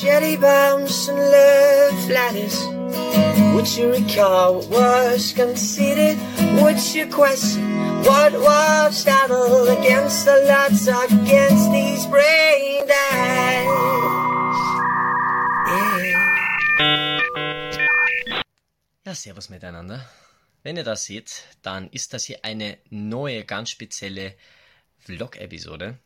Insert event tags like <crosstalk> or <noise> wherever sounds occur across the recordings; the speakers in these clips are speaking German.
Jelly bombs and love letters. Would you recall what was conceded? Would you question what was startled against the lots against these brain? Yeah. Ja, servus miteinander. Wenn ihr das seht, dann ist das hier eine neue, ganz spezielle Vlog-Episode.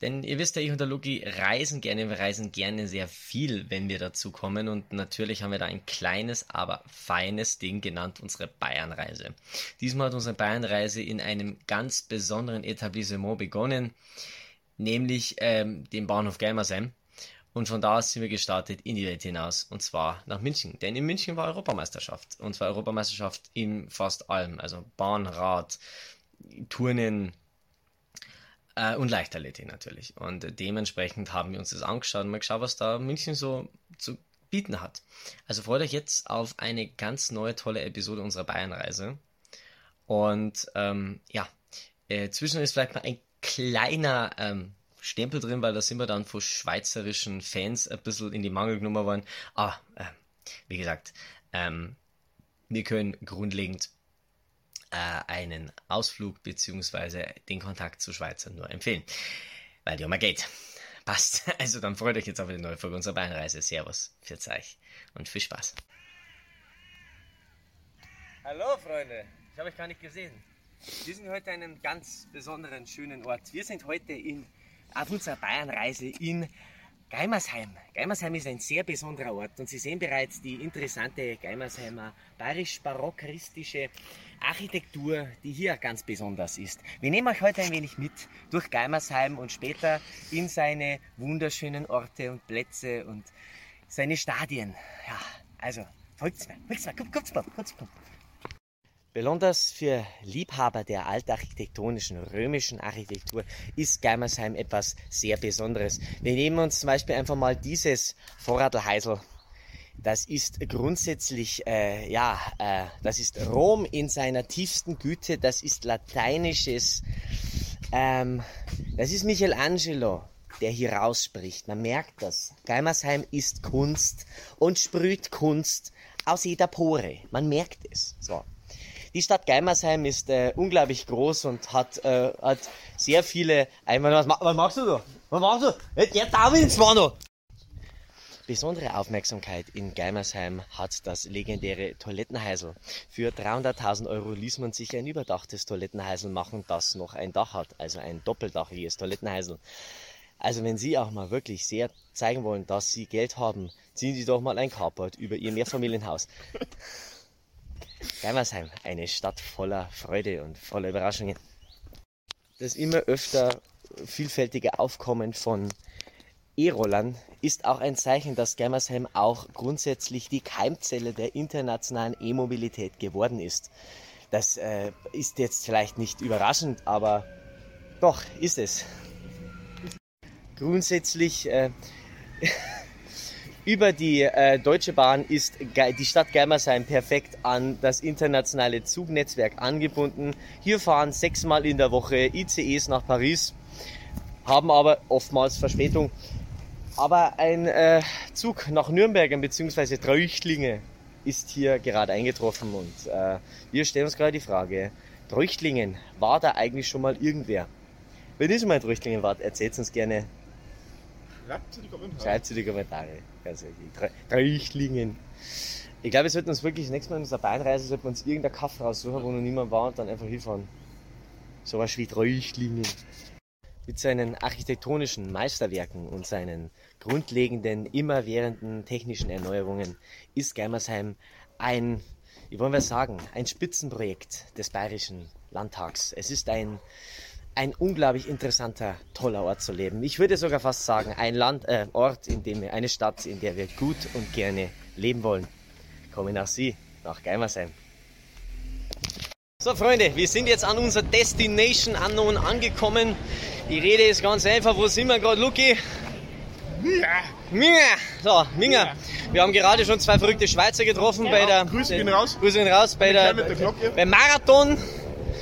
Denn ihr wisst ja, ich und der Luki reisen gerne, wir reisen gerne sehr viel, wenn wir dazu kommen. Und natürlich haben wir da ein kleines, aber feines Ding genannt, unsere Bayernreise. Diesmal hat unsere Bayernreise in einem ganz besonderen Etablissement begonnen, nämlich ähm, dem Bahnhof Gelmersheim. Und von da aus sind wir gestartet in die Welt hinaus und zwar nach München. Denn in München war Europameisterschaft und zwar Europameisterschaft in fast allem. Also Bahn, Rad, Turnen äh, und Leichtathletik natürlich. Und dementsprechend haben wir uns das angeschaut und mal geschaut, was da München so zu bieten hat. Also freut euch jetzt auf eine ganz neue, tolle Episode unserer Bayernreise. Und ähm, ja, äh, zwischen ist vielleicht mal ein kleiner ähm, Stempel drin, weil da sind wir dann von schweizerischen Fans ein bisschen in die Mangel genommen worden. Aber äh, wie gesagt, ähm, wir können grundlegend äh, einen Ausflug bzw. den Kontakt zu Schweizern nur empfehlen, weil die immer geht. <laughs> Passt. Also dann freut euch jetzt auf eine neue Folge unserer Beinreise. Servus, für euch und viel Spaß. Hallo Freunde, ich habe euch gar nicht gesehen. Wir sind heute an einem ganz besonderen, schönen Ort. Wir sind heute in auf unserer Bayernreise in Geimersheim. Geimersheim ist ein sehr besonderer Ort und Sie sehen bereits die interessante Geimersheimer bayerisch-barockistische Architektur, die hier ganz besonders ist. Wir nehmen euch heute ein wenig mit durch Geimersheim und später in seine wunderschönen Orte und Plätze und seine Stadien. Ja, also folgt's mir, folgt's mir, kommt, kommt, kommt, kommt, kommt. Besonders für Liebhaber der altarchitektonischen römischen Architektur ist Geimersheim etwas sehr Besonderes. Wir nehmen uns zum Beispiel einfach mal dieses Vorradlheisel. Das ist grundsätzlich, äh, ja, äh, das ist Rom in seiner tiefsten Güte. Das ist lateinisches, ähm, das ist Michelangelo, der hier rausspricht. Man merkt das. Geimersheim ist Kunst und sprüht Kunst aus jeder Pore. Man merkt es. So. Die Stadt Geimersheim ist äh, unglaublich groß und hat, äh, hat sehr viele Einwohner. Was, was, machst du da? Was machst du? Der darf ins Mano! Besondere Aufmerksamkeit in Geimersheim hat das legendäre Toilettenheisel. Für 300.000 Euro ließ man sich ein überdachtes Toilettenheisel machen, das noch ein Dach hat, also ein doppeldachiges Toilettenheisel. Also wenn Sie auch mal wirklich sehr zeigen wollen, dass Sie Geld haben, ziehen Sie doch mal ein Carport über Ihr Mehrfamilienhaus. Geimersheim, eine Stadt voller Freude und voller Überraschungen. Das immer öfter vielfältige Aufkommen von E-Rollern ist auch ein Zeichen, dass Geimersheim auch grundsätzlich die Keimzelle der internationalen E-Mobilität geworden ist. Das äh, ist jetzt vielleicht nicht überraschend, aber doch ist es. Grundsätzlich äh, <laughs> über die äh, Deutsche Bahn ist die Stadt Geimersheim perfekt an das internationale Zugnetzwerk angebunden. Hier fahren sechsmal in der Woche ICEs nach Paris, haben aber oftmals Verspätung. Aber ein äh, Zug nach Nürnberg bzw. Treuchtlinge ist hier gerade eingetroffen und äh, wir stellen uns gerade die Frage, Treuchtlingen, war da eigentlich schon mal irgendwer? Wenn ihr schon mal in Treuchtlingen wart, erzählt uns gerne Schreibt zu die Kommentare. Schreibt zu die Kommentare. Ganz wirklich. Treuchtlingen. Ich glaube, wir sollten uns wirklich das nächste Mal in unserer Beinreise sollten wir uns irgendein Kaff raussuchen, wo noch niemand war und dann einfach hinfahren. So was wie Treuchtlingen. Mit seinen architektonischen Meisterwerken und seinen grundlegenden, immerwährenden technischen Erneuerungen ist Geimersheim ein, wie wollen wir sagen, ein Spitzenprojekt des bayerischen Landtags. Es ist ein ein unglaublich interessanter, toller Ort zu leben. Ich würde sogar fast sagen, ein Land, äh, Ort, in dem wir, eine Stadt, in der wir gut und gerne leben wollen. Kommen nach Sie, nach Geimersheim. So Freunde, wir sind jetzt an unserer Destination Unknown angekommen. Die Rede ist ganz einfach. Wo sind wir gerade, Luki? Ja. Minga! So, Minga. Ja. Wir haben gerade schon zwei verrückte Schweizer getroffen ja, bei der. Grüße gehen raus. Grüße gehen raus bei der, der beim Marathon.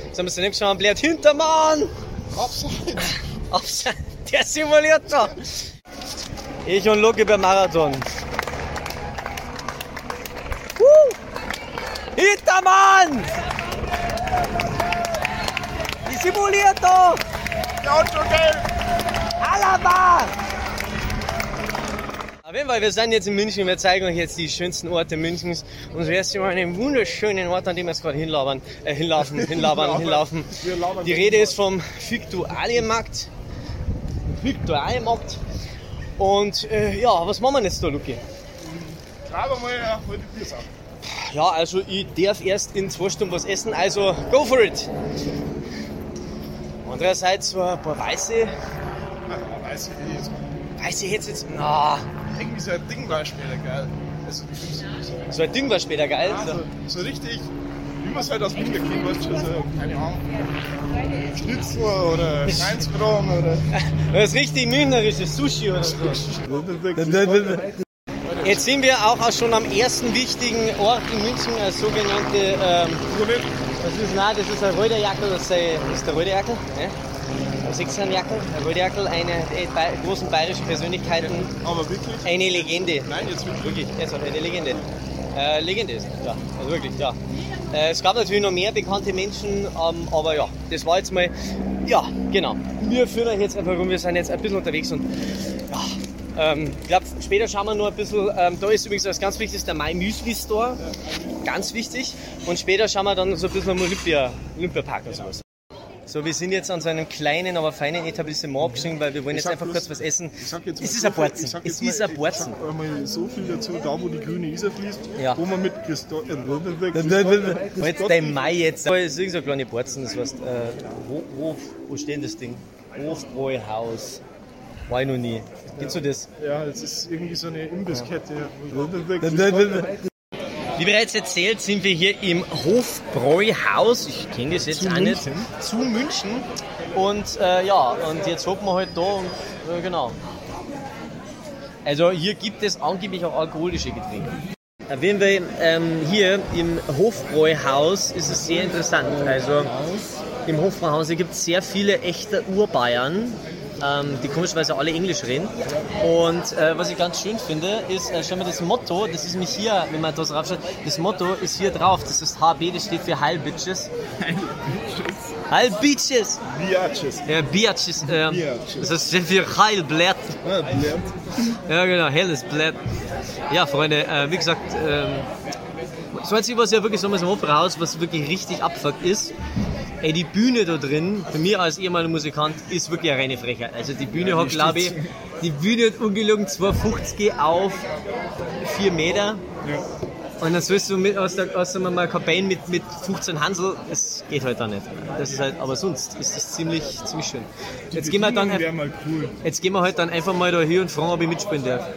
Jetzt haben wir zunächst schon blärt Hintermann. Offside. Offside. Der Simulator. Ich und Lucky beim Marathon. Woo! Hintermann! Die simuliert doch! Schon geil! Alaba! Auf jeden Fall, wir sind jetzt in München, wir zeigen euch jetzt die schönsten Orte Münchens und zuerst sind wir an einem wunderschönen Ort, an dem wir jetzt gerade hinlaufen, äh, hinlaufen, <laughs> hinlaufen, hinlaufen. Wir Die Rede ist vom Viktualienmarkt. Viktualienmarkt. Und äh, ja, was machen wir jetzt da, Luki? Wir mal heute Bier. Ja, also ich darf erst in zwei Stunden was essen, also go for it! Andererseits so ein paar weiße, <laughs> Ah, weiß ich hätte jetzt, na, Irgendwie so ein Ding war später geil. Also, so, so ein Ding war später geil. ja, so, so richtig, wie man es halt aus Wien kennt, weißt du, so, keine Ahnung. Schnitzel oder Schweinsbraten oder. <laughs> Das ist richtig müncherisches Sushi oder so. Jetzt sind wir auch, auch schon am ersten wichtigen Ort in München, eine sogenannte, ähm, das ist, nein, das ist ein Röderjackel, das ist, ein- das ist der Röderjackel, ne? Ein Sechsernjackel, ein Röderjackel, eine der großen bayerischen Persönlichkeiten, Aber wirklich? eine Legende. Nein, jetzt wirklich. Wirklich, jetzt auch eine Legende. Äh, Legende ist, ja, also wirklich, ja. Äh, es gab natürlich noch mehr bekannte Menschen, ähm, aber ja, das war jetzt mal, ja, genau. Wir führen euch jetzt einfach rum, wir sind jetzt ein bisschen unterwegs und ja, ähm, ich glaube, später schauen wir noch ein bisschen, ähm, da ist übrigens was ganz Wichtiges, der My Müsli Store, ganz wichtig. Und später schauen wir dann so ein bisschen am Olympia, Olympiapark und sowas. So, wir sind jetzt an so einem kleinen, aber feinen Etablissement abgestiegen, weil wir wollen jetzt einfach bloß- kurz was essen. Ich sag jetzt es ist ein viel- ich sag Es jetzt ist mal- ein Borzen. Ich sag mal so viel dazu, da wo die grüne Isar fließt, Ja. wo man mit Christo Jetzt dein Mai jetzt. Das ist irgend so eine kleine Borzen, das heißt, äh, Hof, Hof, wo steht das Ding? Hofbräuhaus. War ich noch nie. Kennst du das? Ja, es ist irgendwie so eine Imbisskette. Wie bereits erzählt, sind wir hier im Hofbräuhaus. Ich kenne das jetzt Zu auch nicht. München. Zu München. Und äh, ja, und jetzt hocken wir halt da und äh, genau. Also hier gibt es angeblich auch alkoholische Getränke. Auf jeden Fall ähm, hier im Hofbräuhaus ist es sehr interessant. Also im Hofbräuhaus gibt es sehr viele echte Urbayern, ähm, die komischerweise alle Englisch reden. Und äh, was ich ganz schön finde, ist, äh, schau mal das Motto, das ist nämlich hier, wenn man das raufschaut, das Motto ist hier drauf, das ist HB, das steht für Heil Bitches. Heil Bitches! Biatches. Ja, Biatches, ähm, Biatches. das steht für Heil Blatt. Ah, blärt. Ja, genau, helles Blatt. Ja, Freunde, äh, wie gesagt, ähm, das Einzige, was ja wirklich so im Opernhaus, was wirklich richtig abfuckt ist, ey, die Bühne da drin, für mich als ehemaliger Musikant, ist wirklich eine reine Frechheit. Also die Bühne hat, glaube ich, die Bühne hat ungelogen 250 auf 4 Meter. Ja. Und dann sollst du mit, aus der, aus der mal Kabine mit, mit 15 Hansel, das geht halt da nicht. Das ist halt, aber sonst ist das ziemlich, ziemlich schön. Jetzt gehen wir dann, mal cool. Jetzt gehen wir halt dann einfach mal da hier und fragen, ob ich mitspielen darf.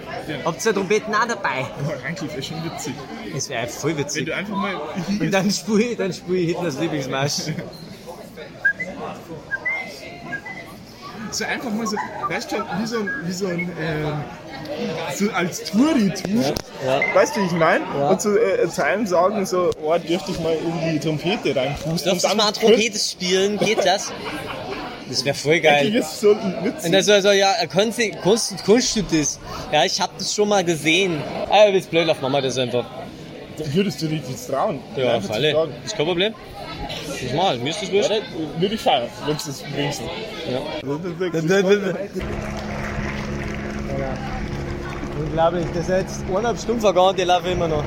Habt ihr Trompeten auch dabei? Aber eigentlich wäre schon witzig. Das wäre voll Wenn witzig. du einfach mal Und dann spiele ich, dann spiel ich Hitlers Lieblingsmarsch. <laughs> so einfach mal so, weißt du, wie so ein, wie so ein, ähm, so als Touri-Tour. Ja. Weißt du, wie ich meine? Ja. Und so äh, zu einem sagen, so, oh, dürfte ich mal in die Trompete reinpusten. Darfst du mal Trompete spielen? Geht das? Das wäre voll geil. ist so witzig. Und dann so, so ja, kannst du, kannst, kannst du das? Ja, ich hab das schon mal gesehen. Ah, du bist blöd, lauf Mama das einfach. Würdest du dich das trauen? Ja, auf zu alle. Ist kein Problem. Das mal, mir ist das wurscht. Würde ich feiern, wenn du das bringst. Unglaublich, das ist jetzt eineinhalb Stunden vergangen die laufen immer noch.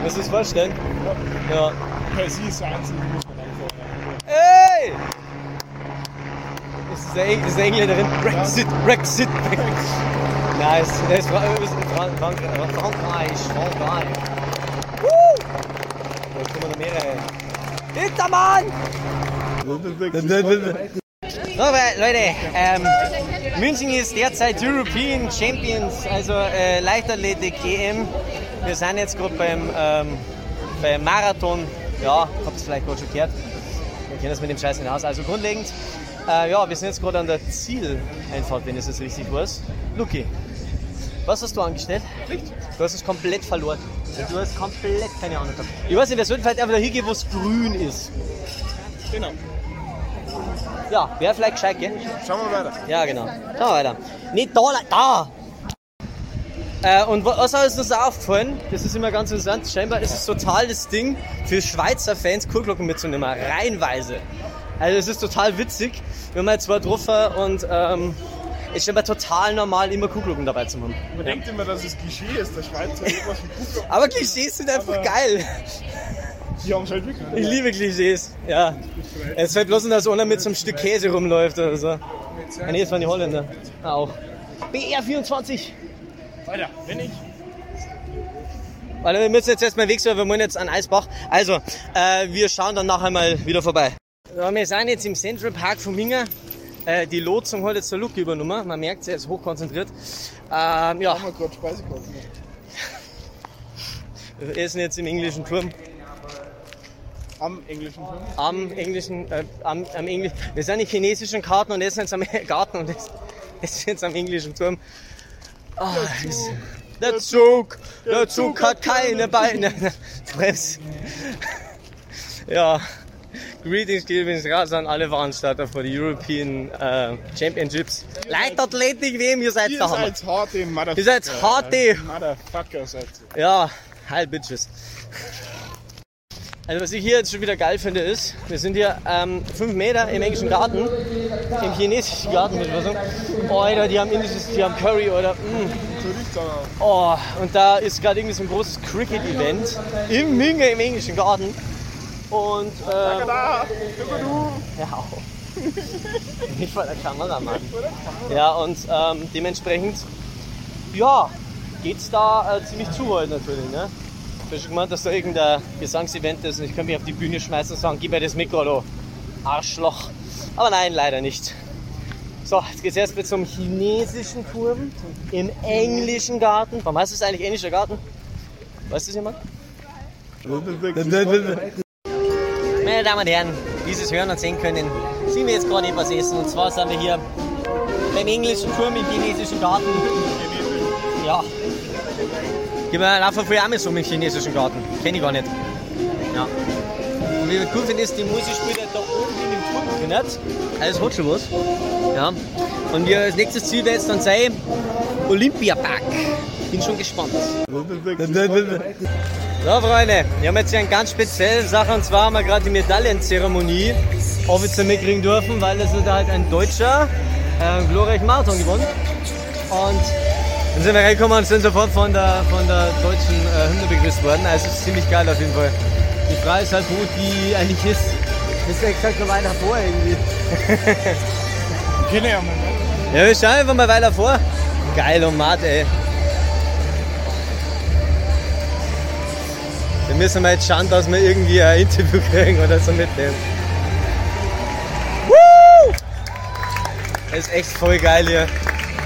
Kannst du das vorstellen? Ja. Ja, sie ist Wahnsinn, muss man einfach Ey! Das ist der, Eng das ist der Engländerin. Brexit, Brexit, Brexit. Nice. Der ist Frankreich. Frankreich, Frankreich. Woo! Da kommen noch mehrere. Hintermann! So, Leute, ähm, München ist derzeit European Champions, also äh, Leichtathletik EM. Wir sind jetzt gerade beim, ähm, beim Marathon. Ja, habt ihr vielleicht gerade schon gehört. Wir kennen das mit dem Scheiß nicht aus. Also grundlegend, äh, ja, wir sind jetzt gerade an der Zieleinfahrt, wenn ich es richtig weiß. Luki, was hast du angestellt? Du hast es komplett verloren. Du hast komplett keine Ahnung gehabt. Ich weiß nicht, wir sollten vielleicht einfach da hingehen, wo es grün ist. Genau. Ja, wäre vielleicht gescheit, gell? Schauen wir weiter. Ja, genau. Schauen wir weiter. Nicht da, da! Äh, und wa- was ist uns aufgefallen? Das ist immer ganz interessant. Scheinbar ist es total das Ding für Schweizer Fans, Kuhglocken mitzunehmen. Reihenweise. Also es ist total witzig. Wir haben jetzt zwei getroffen und ähm, es ist scheinbar total normal, immer Kuhglocken dabei zu haben. Man denkt immer, dass es Klischee ist, der Schweizer irgendwas mit Kuhglocken. Aber Klischees sind einfach geil. Die haben es halt wirklich. Ich liebe Klischees. Ja. Es fällt bloß nur, dass einer mit so einem Stück Käse rumläuft oder so. Ah, nee, das waren die Holländer. Ah, auch. BR24. Weiter, wenn ich. Weil wir müssen jetzt erstmal weg, weil wir wollen jetzt an Eisbach. Also, äh, wir schauen dann nachher mal wieder vorbei. Ja, wir sind jetzt im Central Park von Minga. Äh, die Lotsung hat jetzt der Luke übernommen. Man merkt, er ist hochkonzentriert. Ähm, ja, Haben wir gerade Speisekarten. wir essen jetzt im englischen Turm. Am englischen Film. Am englischen, äh, am, am Englisch. Wir sind in chinesischen Karten und essen jetzt am <laughs> Garten und ist jetzt am englischen Turm. Oh, das- der Zug, der Zug hat keine Beine. <laughs> Brems. Ja. Greetings, Greetings, raus an alle Veranstalter für die European äh, Championships. Leichtathletik WM, ihr seid Ihr der Hammer. seid harte Motherfucker. Ihr seid harte. Motherfucker seid ihr. Ja, heil Bitches. Also was ich hier jetzt schon wieder geil finde ist, wir sind hier ähm, fünf Meter im englischen Garten, im chinesischen Garten mal sagen. Oh, Alter, die haben indisches, die haben Curry oder mm. So riecht's aber. Oh, und da ist gerade irgendwie so ein großes Cricket-Event im Minge im englischen Garten. Und ähm, Da! Du! ja, auch. Nicht vor der Kameramann. Ja, und ähm, dementsprechend, ja, geht's da äh, ziemlich zu heute natürlich. Ne? Ich hab schon gemeint, dass da irgendein Gesangsevent ist und ich könnte mich auf die Bühne schmeißen und sagen, gib mir das Mikro, du Arschloch. Aber nein, leider nicht. So, jetzt geht's erst zum chinesischen Turm im englischen Garten. Warum heißt es eigentlich englischer Garten? Weiß das jemand? Meine Damen und Herren, wie Sie es hören und sehen können, sind wir jetzt gerade etwas essen. Und zwar sind wir hier beim englischen Turm im chinesischen Garten. Ja. Gib mir laufen früher auch mal so im chinesischen Garten. Kenne ich gar nicht. Ja. Und wie ich cool finde, ist, die Musik spielt halt da oben in dem Turm drin. Also, es hat schon was. Ja. Und wir, das nächste Ziel wird jetzt dann sein Olympiapark. Bin schon gespannt. So, Freunde, wir haben jetzt hier eine ganz spezielle Sache und zwar haben wir gerade die Medaillenzeremonie offiziell mitkriegen dürfen, weil es hat halt ein Deutscher äh, einen glorreichen Marathon gewonnen. Und dann sind wir reingekommen und sind sofort von der, von der deutschen äh, Hymne begrüßt worden. Also es ist ziemlich geil auf jeden Fall. Die Frage ist halt, wo die eigentlich ist. Das ist ja gesagt noch weiter vor irgendwie. <laughs> Mal, ne? Ja, wir schauen einfach mal weiter vor. Geil und matt, ey. Wir müssen mal jetzt schauen, dass wir irgendwie ein Interview kriegen oder so mitnehmen. Woo! Das ist echt voll geil hier.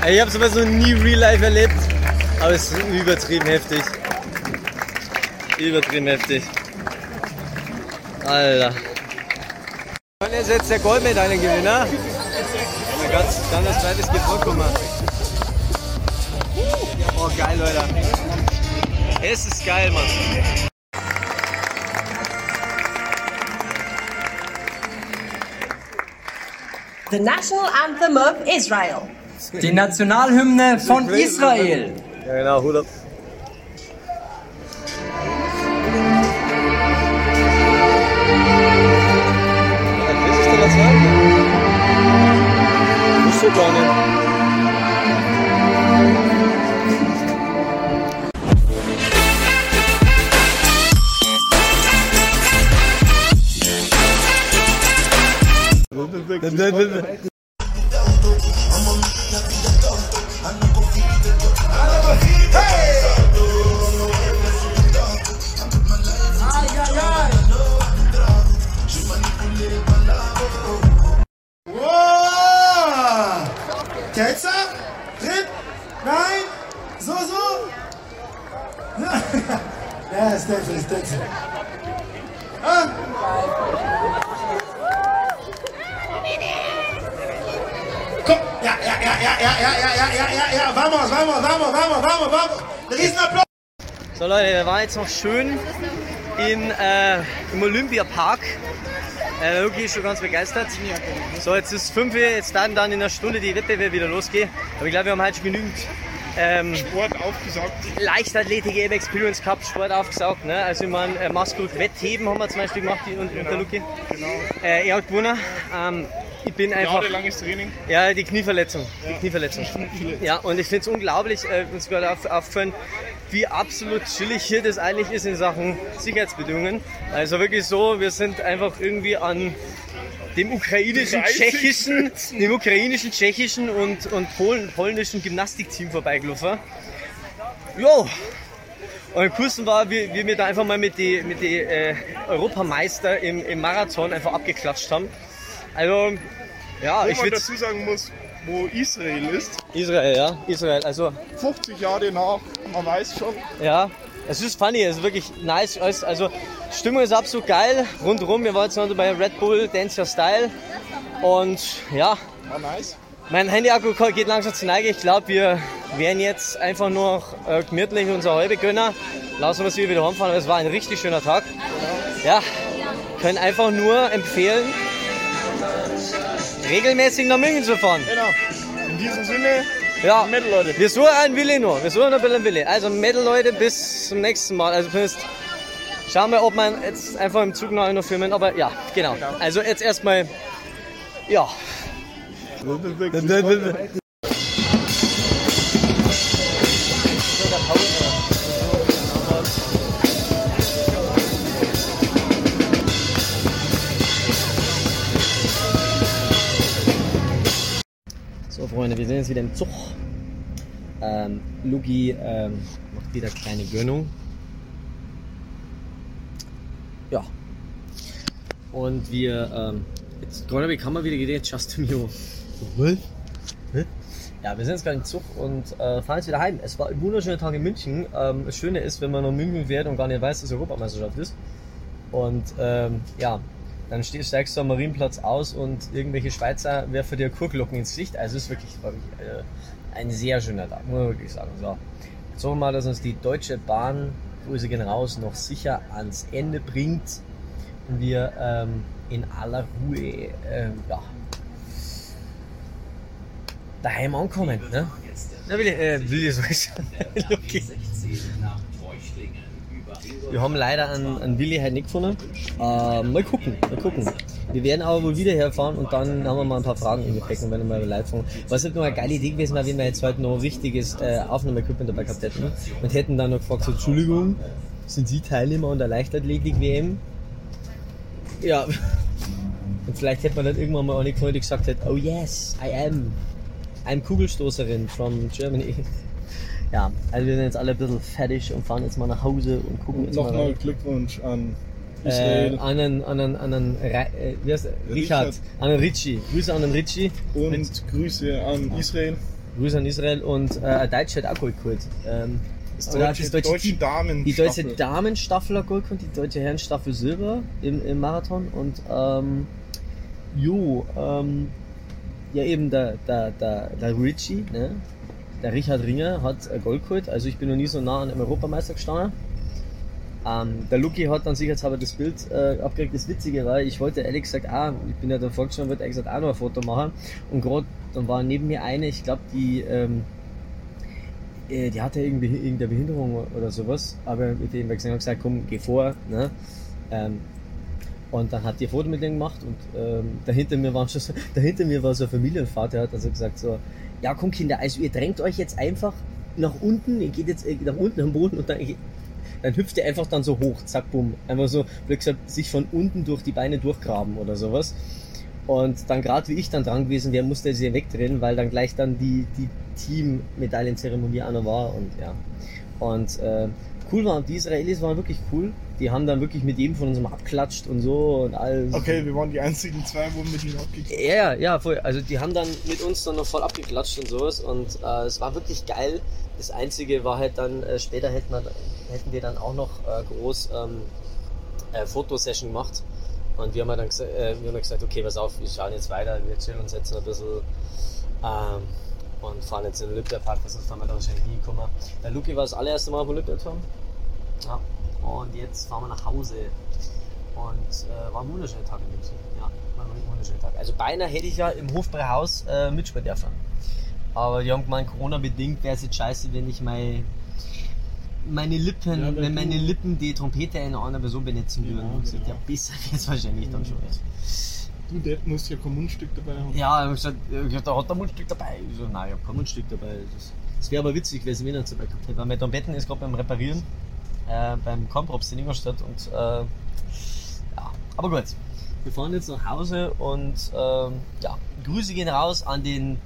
Ich habe sowas noch nie real life erlebt, aber es ist übertrieben heftig. Übertrieben heftig. Alter. Er ist jetzt der Goldmedaillengewinner. Ganz, ganz zweites Getränk kommen. Oh geil, Leute. Es ist geil, Mann. The national anthem of Israel. Die Nationalhymne von Israel. Ja genau, Hut ab. Das ist der Zweite. Wusste ich gar nicht. Ketzer? Tritt? Nein? So, so? <laughs> Ja, ist Texas, Texas. ja, ja, ja, ja, ja, ja, ja, vamos, vamos, vamos, vamos, vamos, vamos. Riesenapplaus. So Leute, wir waren jetzt noch schön in, äh, im Olympiapark. Äh, Luki ist schon ganz begeistert. So, jetzt ist 5 Uhr, jetzt starten dann in einer Stunde die Wettbewerbe wieder losgehen. Aber ich glaube, wir haben heute schon genügend ähm, Sport aufgesaugt. Leichtathletik eben Experience Cup Sport aufgesaugt. Ne? Also ich meine, äh, Maskulk Wettheben haben wir zum Beispiel gemacht die, und, genau, und der Luki. Genau. Äh, er hat gewonnen. Ähm, ich bin einfach. Jahrelanges Training. Ja, die Knieverletzung. Die Knieverletzung. Ja, und ich finde es unglaublich, äh, uns gerade auf, aufgefallen, wie absolut chillig hier das eigentlich ist in Sachen Sicherheitsbedingungen. Also wirklich so, wir sind einfach irgendwie an dem ukrainischen, 30 tschechischen, dem ukrainischen, tschechischen und, und Polen, polnischen Gymnastikteam vorbeigelaufen. Jo! Und am coolsten war, wie, wie wir da einfach mal mit den mit die, äh, Europameister im, im Marathon einfach abgeklatscht haben. Also, ja, Wo ich man dazu sagen muss, wo Israel ist, Israel, ja, Israel. Also, 50 Jahre nach, man weiß schon, ja, es ist funny, es ist wirklich nice. Also, Stimmung ist absolut geil. Rundherum, wir waren jetzt noch bei Red Bull Dance Your Style. Und ja, war nice. mein Handy-Akku geht langsam zur Neige. Ich glaube, wir werden jetzt einfach nur noch äh, gemütlich unser Halbe gönnen. Lassen wir es wieder heimfahren. Aber es war ein richtig schöner Tag. Ja, können einfach nur empfehlen, regelmäßig nach München zu fahren. Genau. In diesem Sinne, Ja, Metal, Leute. wir suchen einen Willi nur. Wir suchen ein bisschen Willi. Also Metal, Leute, bis zum nächsten Mal. Also zumindest schauen wir, ob man jetzt einfach im Zug noch noch filmen. Aber ja, genau. Also jetzt erstmal, ja. Freunde, wir sind jetzt wieder im Zug. Ähm, Luki ähm, macht wieder kleine Gönnung. Ja. Und wir, ähm, jetzt gerade wie kann man wieder geredet, Just Mio. Ja, wir sind jetzt gerade im Zug und äh, fahren jetzt wieder heim. Es war ein wunderschöner Tag in München. Ähm, das Schöne ist, wenn man nach München fährt und gar nicht weiß, dass Europameisterschaft ist. Und ähm, ja, dann ste- steigst du am Marienplatz aus und irgendwelche Schweizer werfen dir Kurglocken ins Gesicht. Also es ist wirklich, wirklich äh, ein sehr schöner Tag, muss man wirklich sagen. So. Jetzt hoffen wir mal, dass uns die Deutsche Bahn, Grüße gehen raus, noch sicher ans Ende bringt und wir ähm, in aller Ruhe ähm, ja, daheim ankommen. Ne? Na, will ich, äh, will ich so <laughs> okay. Wir haben leider einen, einen Willi heute nicht gefunden. Äh, mal gucken, mal gucken. Wir werden aber wohl wieder herfahren und dann haben wir mal ein paar Fragen im Gepäck und werden mal live fragen. Was halt noch eine geile Idee gewesen wäre, wenn wir jetzt heute noch ein wichtiges äh, Aufnahmeequipment dabei gehabt hätten und hätten dann noch gefragt, so, Entschuldigung, sind Sie Teilnehmer an der Leichtathletik-WM? Ja. Und vielleicht hätte man dann irgendwann mal eine gefunden, die gesagt hat, oh yes, I am. I'm Kugelstoßerin from Germany. Ja, also wir sind jetzt alle ein bisschen fertig und fahren jetzt mal nach Hause und gucken jetzt mal Nochmal. Glückwunsch an äh, Israel an einen, an einen, an einen Re- äh, wie heißt? Richard, Richard. an einen Ritchie. Grüße an den Ritchie. und Grüße an Israel. Grüße an Israel und äh, ein Deutscher hat auch Gold geholt. Ähm, Das deutsche, das deutsche Damen. die deutsche Damenstaffel hat geholt, die deutsche Herrenstaffel Silber im, im Marathon und ähm, jo, ähm, ja eben der, der, der, der Ritchie, ne? Der Richard Ringer hat Gold geholt, also ich bin noch nie so nah an einem Europameister gestanden. Ähm, der Luki hat dann sich jetzt aber das Bild äh, abgekriegt. Das Witzige war, ich wollte ehrlich gesagt auch, ich bin ja da vorgestanden, wollte ehrlich gesagt auch noch ein Foto machen. Und gerade dann war neben mir eine, ich glaube, die, ähm, äh, die hatte irgendwie irgendeine Behinderung oder sowas, aber mit dem gesagt haben, gesagt, komm, geh vor. Ne? Ähm, und dann hat die ein Foto mit dem gemacht und ähm, dahinter mir war schon so, <laughs> dahinter mir war so ein Familienvater, hat also gesagt so, ja komm Kinder, also ihr drängt euch jetzt einfach nach unten, ihr geht jetzt äh, nach unten am Boden und dann, dann hüpft ihr einfach dann so hoch, zack, bumm. Einfach so, blöd gesagt, sich von unten durch die Beine durchgraben oder sowas. Und dann gerade wie ich dann dran gewesen wäre, musste er sie wegdrehen, weil dann gleich dann die, die Team-Medaillenzeremonie noch war und ja. Und äh, cool war, die Israelis waren wirklich cool. Die haben dann wirklich mit jedem von uns mal abklatscht und so und alles. Okay, wir waren die einzigen zwei, wo mit ihnen abgekriegt Ja, ja, ja, voll. Also die haben dann mit uns dann noch voll abgeklatscht und sowas und äh, es war wirklich geil. Das Einzige war halt dann, äh, später hätten wir, hätten wir dann auch noch äh, groß ähm, äh, Fotosession gemacht. Und wir haben dann gesagt, äh, wir haben dann gesagt, okay, pass auf, wir schauen jetzt weiter, wir chillen uns jetzt noch ein bisschen ähm, und fahren jetzt in den Olympiapark, sonst fahren wir da wahrscheinlich nie kommen. Der Luki war das allererste Mal auf Olympiaturm. Ja. Und jetzt fahren wir nach Hause. Und äh, war ein wunderschöner Tag in München. Ja, war ein wunderschöner Tag. Also beinahe hätte ich ja im Hofbräuhaus äh, mitspielen dürfen. Aber die haben gemeint, Corona-bedingt wäre es jetzt scheiße, wenn ich mein, meine Lippen, Ja, weil wenn meine Lippen die Trompete einer anderen Person benetzen würden. Genau, ich gesagt, genau. ja, besser <laughs> es wahrscheinlich dann schon. Du Depp musst ja kein Mundstück dabei haben. Ja, ich hab gesagt, da hat er ein Mundstück dabei. Ich so, nein, ich hab kein Mundstück dabei. Das, das wäre aber witzig gewesen, wenn er es dabei gehabt hätte. Weil mein Trompetten ist gerade beim Reparieren, äh, beim Komprops in Ingolstadt und, äh, ja, aber gut. Wir fahren jetzt nach Hause und, ähm, ja, Grüße gehen raus an den,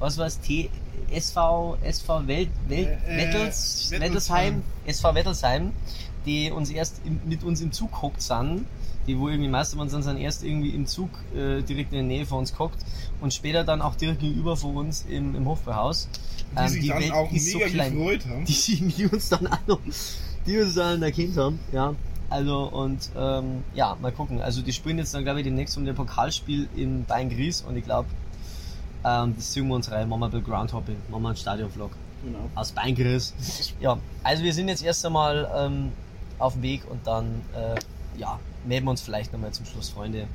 was war's, T, SV, SV Welt, Welt, Äh, äh, Wettels. Wettelsheim, SV Wettelsheim, die uns erst im, mit uns im Zug hockt sind, die wo irgendwie meistens waren, sind erst irgendwie im Zug äh, direkt in der Nähe von uns gehockt und später dann auch direkt gegenüber von uns im, im Hofbräuhaus. Die sich dann auch mega gefreut haben. Die, die uns dann auch noch, die uns dann erkannt haben, ja. Also und ähm, ja, mal gucken. Also die spielen jetzt dann glaube ich demnächst um das Pokalspiel in Bayern Gries und ich glaube, ähm, das ziehen wir uns rein, machen wir ein bisschen Groundhopping, machen wir einen Stadionvlog Genau. aus Beingriss. Ja, also wir sind jetzt erst einmal ähm, auf dem Weg und dann äh, ja, melden wir uns vielleicht nochmal zum Schluss, Freunde.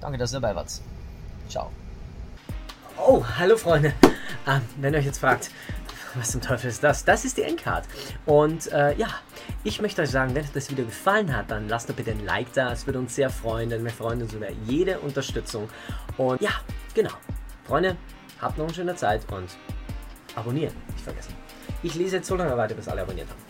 Danke, dass ihr dabei wart. Ciao. Oh, hallo Freunde. Ähm, wenn ihr euch jetzt fragt, was zum Teufel ist das? Das ist die Endcard. Und äh, ja, ich möchte euch sagen, wenn euch das Video gefallen hat, dann lasst doch bitte ein Like da. Es würde uns sehr freuen, denn wir freuen uns über jede Unterstützung. Und ja, genau. Freunde, habt noch eine schöne Zeit und abonnieren nicht vergessen. Ich lese jetzt so lange weiter, bis alle abonniert haben.